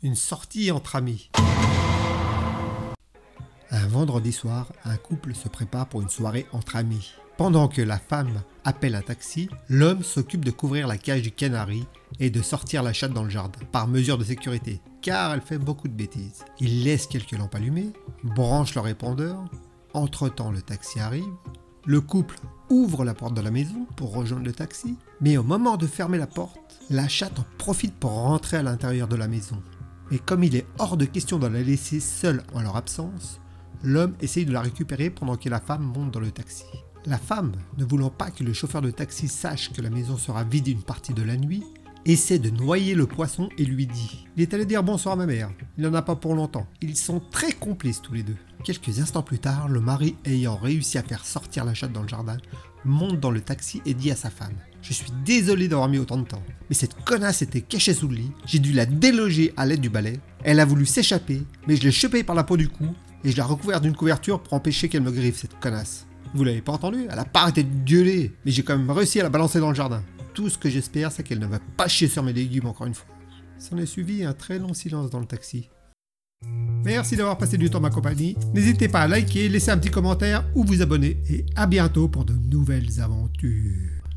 Une sortie entre amis. Un vendredi soir, un couple se prépare pour une soirée entre amis. Pendant que la femme appelle un taxi, l'homme s'occupe de couvrir la cage du canari et de sortir la chatte dans le jardin, par mesure de sécurité, car elle fait beaucoup de bêtises. Il laisse quelques lampes allumées, branche le répondeur, entre-temps le taxi arrive, le couple ouvre la porte de la maison pour rejoindre le taxi, mais au moment de fermer la porte, la chatte en profite pour rentrer à l'intérieur de la maison. Mais comme il est hors de question de la laisser seule en leur absence, l'homme essaye de la récupérer pendant que la femme monte dans le taxi. La femme, ne voulant pas que le chauffeur de taxi sache que la maison sera vide une partie de la nuit, essaie de noyer le poisson et lui dit Il est allé dire bonsoir à ma mère, il n'en a pas pour longtemps. Ils sont très complices tous les deux. Quelques instants plus tard, le mari ayant réussi à faire sortir la chatte dans le jardin, monte dans le taxi et dit à sa femme Je suis désolé d'avoir mis autant de temps, mais cette connasse était cachée sous le lit, j'ai dû la déloger à l'aide du balai, elle a voulu s'échapper, mais je l'ai chopée par la peau du cou et je l'ai recouverte d'une couverture pour empêcher qu'elle me griffe, cette connasse. Vous l'avez pas entendu Elle a pas arrêté de gueuler, mais j'ai quand même réussi à la balancer dans le jardin. Tout ce que j'espère, c'est qu'elle ne va pas chier sur mes légumes encore une fois. S'en est suivi un très long silence dans le taxi. Merci d'avoir passé du temps ma compagnie. N'hésitez pas à liker, laisser un petit commentaire ou vous abonner. Et à bientôt pour de nouvelles aventures.